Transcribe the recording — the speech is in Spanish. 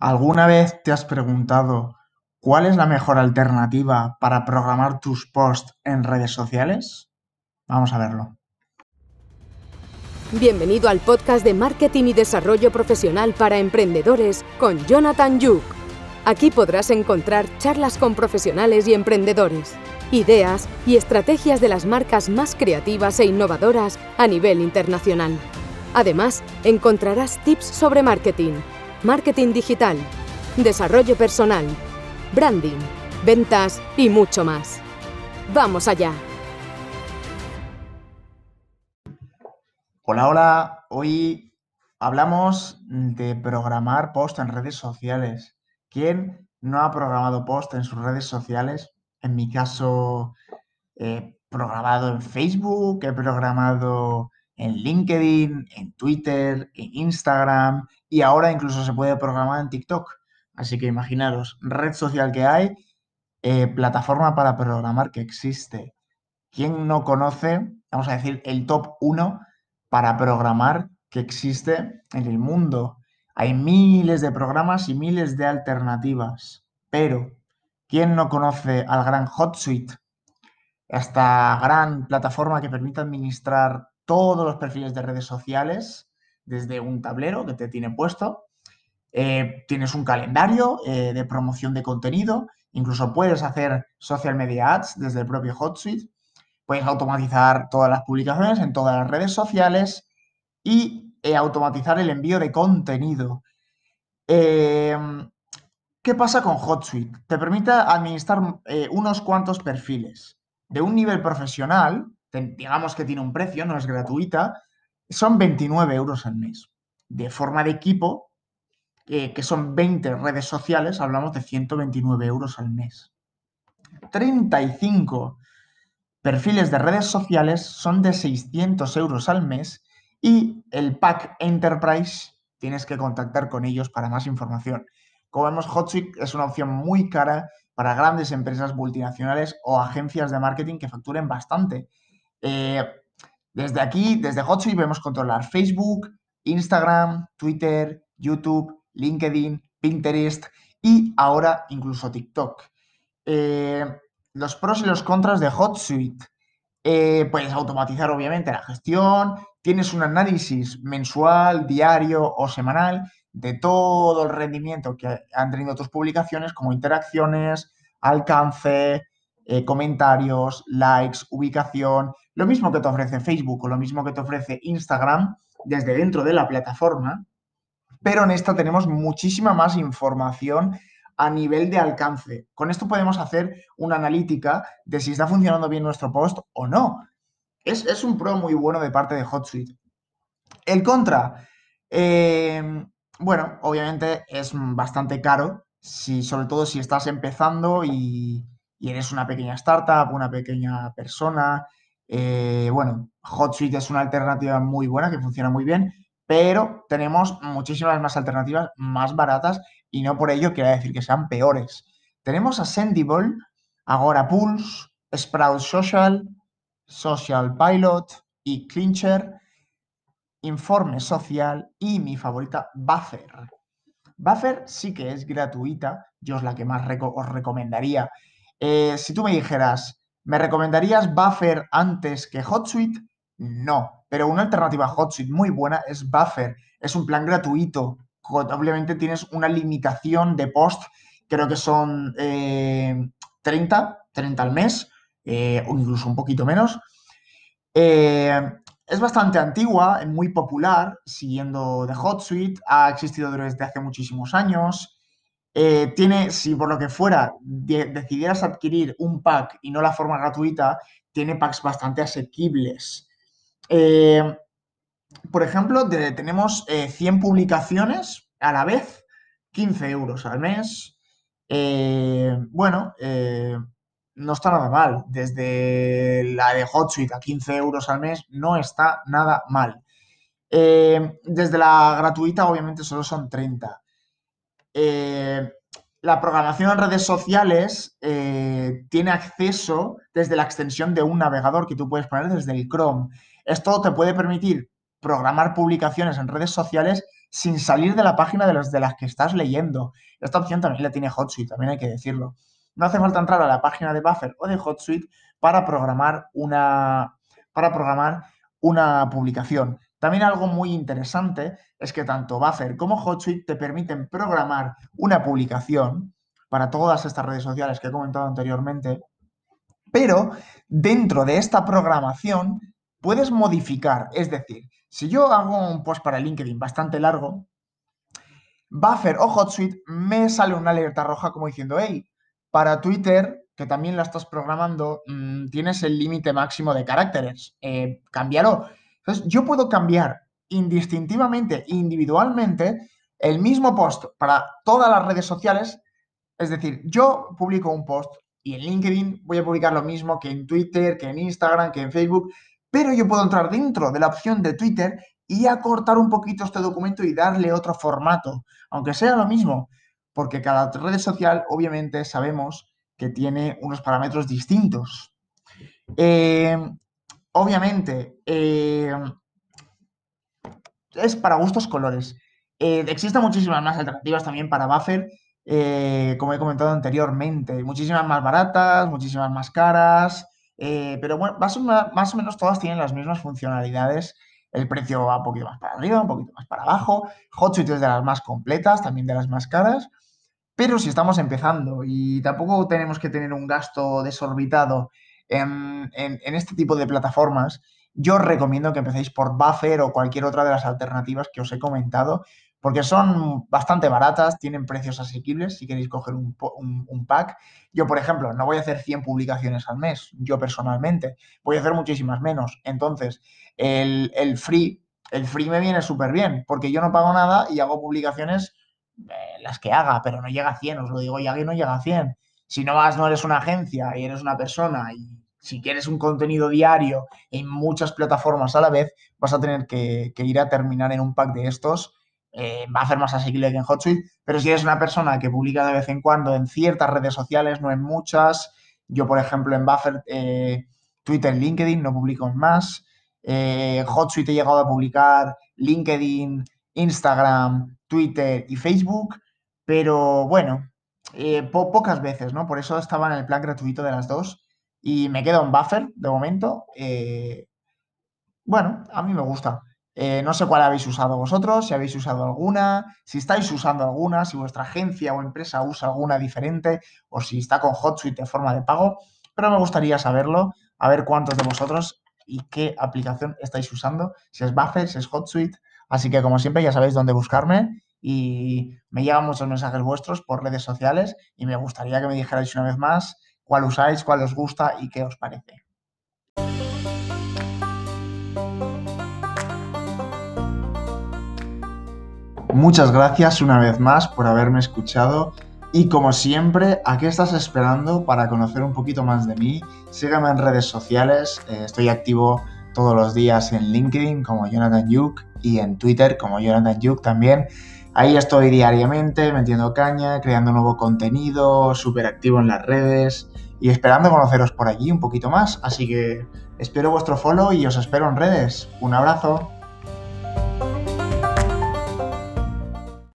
¿Alguna vez te has preguntado cuál es la mejor alternativa para programar tus posts en redes sociales? Vamos a verlo. Bienvenido al podcast de Marketing y Desarrollo Profesional para Emprendedores con Jonathan Yuk. Aquí podrás encontrar charlas con profesionales y emprendedores, ideas y estrategias de las marcas más creativas e innovadoras a nivel internacional. Además, encontrarás tips sobre marketing marketing digital, desarrollo personal, branding, ventas y mucho más. ¡Vamos allá! Hola, hola. Hoy hablamos de programar post en redes sociales. ¿Quién no ha programado post en sus redes sociales? En mi caso, he programado en Facebook, he programado en LinkedIn, en Twitter, en Instagram y ahora incluso se puede programar en TikTok. Así que imaginaros, red social que hay, eh, plataforma para programar que existe. ¿Quién no conoce, vamos a decir, el top 1 para programar que existe en el mundo? Hay miles de programas y miles de alternativas, pero ¿quién no conoce al gran HotSuite? Esta gran plataforma que permite administrar todos los perfiles de redes sociales desde un tablero que te tiene puesto. Eh, tienes un calendario eh, de promoción de contenido, incluso puedes hacer social media ads desde el propio HotSuite, puedes automatizar todas las publicaciones en todas las redes sociales y eh, automatizar el envío de contenido. Em, ¿Qué pasa con HotSuite? Te permite administrar unos cuantos perfiles. De un nivel profesional, digamos que tiene un precio, no es gratuita, son 29 euros al mes. De forma de equipo, eh, que son 20 redes sociales, hablamos de 129 euros al mes. 35 perfiles de redes sociales son de 600 euros al mes y el pack Enterprise tienes que contactar con ellos para más información. Como vemos, HotSuite es una opción muy cara para grandes empresas multinacionales o agencias de marketing que facturen bastante. Eh, desde aquí, desde HotSuite, podemos controlar Facebook, Instagram, Twitter, YouTube, LinkedIn, Pinterest y ahora incluso TikTok. Eh, los pros y los contras de HotSuite. Eh, puedes automatizar obviamente la gestión, tienes un análisis mensual, diario o semanal de todo el rendimiento que han tenido tus publicaciones como interacciones, alcance, comentarios, likes, ubicación, lo mismo que te ofrece Facebook o lo mismo que te ofrece Instagram desde dentro de la plataforma, pero en esta tenemos muchísima más información a nivel de alcance. Con esto podemos hacer una analítica de si está funcionando bien nuestro post o no. Es, un pro muy bueno de parte de HotSuite. El contra, eh, bueno, obviamente es bastante caro, si, sobre todo si estás empezando y, y eres una pequeña startup, una pequeña persona, eh, bueno, HotSuite es una alternativa muy buena que funciona muy bien, pero tenemos muchísimas más alternativas más baratas y no por ello quiere decir que sean peores. Tenemos a Agora Pulse, Sprout Social, Social Pilot y Clincher, Informe Social y mi favorita Buffer. Buffer sí que es gratuita, yo es la que más os recomendaría eh, si tú me dijeras, ¿me recomendarías Buffer antes que HotSuite? No, pero una alternativa a HotSuite muy buena es Buffer. Es un plan gratuito. Obviamente tienes una limitación de post, creo que son 30, eh, 30 al mes, eh, o incluso un poquito menos. es bastante antigua, muy popular, siguiendo de HotSuite, ha existido desde hace muchísimos años. Eh, tiene, si por lo que fuera decidieras adquirir un pack y no la forma gratuita, tiene packs bastante asequibles. Eh, por ejemplo, tenemos 100 eh, publicaciones a la vez, 15 euros al mes. bueno, no está nada mal. Desde la de HotSuite a 15 euros al mes no está nada mal. desde la gratuita, obviamente, solo son 30. Eh, la programación en redes sociales eh, tiene acceso desde la extensión de un navegador que tú puedes poner desde el Chrome. Esto te puede permitir programar publicaciones en redes sociales sin salir de la página de, los, de las que estás leyendo. Esta opción también la tiene HotSuite, también hay que decirlo. No hace falta entrar a la página de Buffer o de HotSuite para programar una, para programar una publicación. También algo muy interesante es que tanto Buffer como HotSuite te permiten programar una publicación para todas estas redes sociales que he comentado anteriormente, pero dentro de esta programación puedes modificar, es decir, si yo hago un post para LinkedIn bastante largo, Buffer o HotSuite me sale una alerta roja como diciendo, hey, para Twitter, que también la estás programando, mm, tienes el límite máximo de caracteres, eh, cámbialo. Entonces, yo puedo cambiar indistintivamente, individualmente, el mismo post para todas las redes sociales. Es decir, yo publico un post y en LinkedIn voy a publicar lo mismo que en Twitter, que en Instagram, que en Facebook, pero yo puedo entrar dentro de la opción de Twitter y acortar un poquito este documento y darle otro formato, aunque sea lo mismo, porque cada red social obviamente sabemos que tiene unos parámetros distintos. Eh, obviamente, eh, es para gustos colores. Eh, existen muchísimas más alternativas también para Buffer, como he comentado anteriormente. Muchísimas más baratas, muchísimas más caras. Eh, pero bueno, más o, menos todas tienen las mismas funcionalidades. El precio va un poquito más para arriba, un poquito más para abajo. HotSuite es de las más completas, también de las más caras. Pero si estamos empezando y tampoco tenemos que tener un gasto desorbitado en, este tipo de plataformas, yo os recomiendo que empecéis por Buffer o cualquier otra de las alternativas que os he comentado, porque son bastante baratas, tienen precios asequibles si queréis coger un, pack. Yo, por ejemplo, no voy a hacer 100 publicaciones al mes, yo personalmente, voy a hacer muchísimas menos. Entonces, el, free, el free me viene súper bien, porque yo no pago nada y hago publicaciones eh, las que haga, pero no llega a 100, os lo digo ya que no llega a 100. Si no vas, no eres una agencia y eres una persona y si quieres un contenido diario en muchas plataformas a la vez, vas a tener que, ir a terminar en un pack de estos. Eh, va a más asequible que en HotSuite, pero si eres una persona que publica de vez en cuando en ciertas redes sociales, no en muchas, yo por ejemplo en Buffer, eh, Twitter, LinkedIn, no publico en más, eh, HotSuite he llegado a publicar LinkedIn, Instagram, Twitter y Facebook, pero bueno, pocas veces, ¿no? Por eso estaba en el plan gratuito de las dos y me quedo en Buffer de momento. bueno, a mí me gusta. Eh, no sé cuál habéis usado vosotros, si habéis usado alguna, si estáis usando alguna, si vuestra agencia o empresa usa alguna diferente o si está con HotSuite de forma de pago, pero me gustaría saberlo, a ver cuántos de vosotros y qué aplicación estáis usando, si es Buffer, si es HotSuite. Así que como siempre ya sabéis dónde buscarme y me llegan muchos mensajes vuestros por redes sociales y me gustaría que me dijerais una vez más cuál usáis, cuál os gusta y qué os parece. Muchas gracias una vez más por haberme escuchado y como siempre, ¿a qué estás esperando para conocer un poquito más de mí? Sígueme en redes sociales, eh, estoy activo todos los días en LinkedIn como Jonathan Yuk y en Twitter como Jonathan Yuk también. Ahí estoy diariamente metiendo caña, creando nuevo contenido, súper activo en las redes y esperando conoceros por allí un poquito más. Así que espero vuestro follow y os espero en redes. Un abrazo.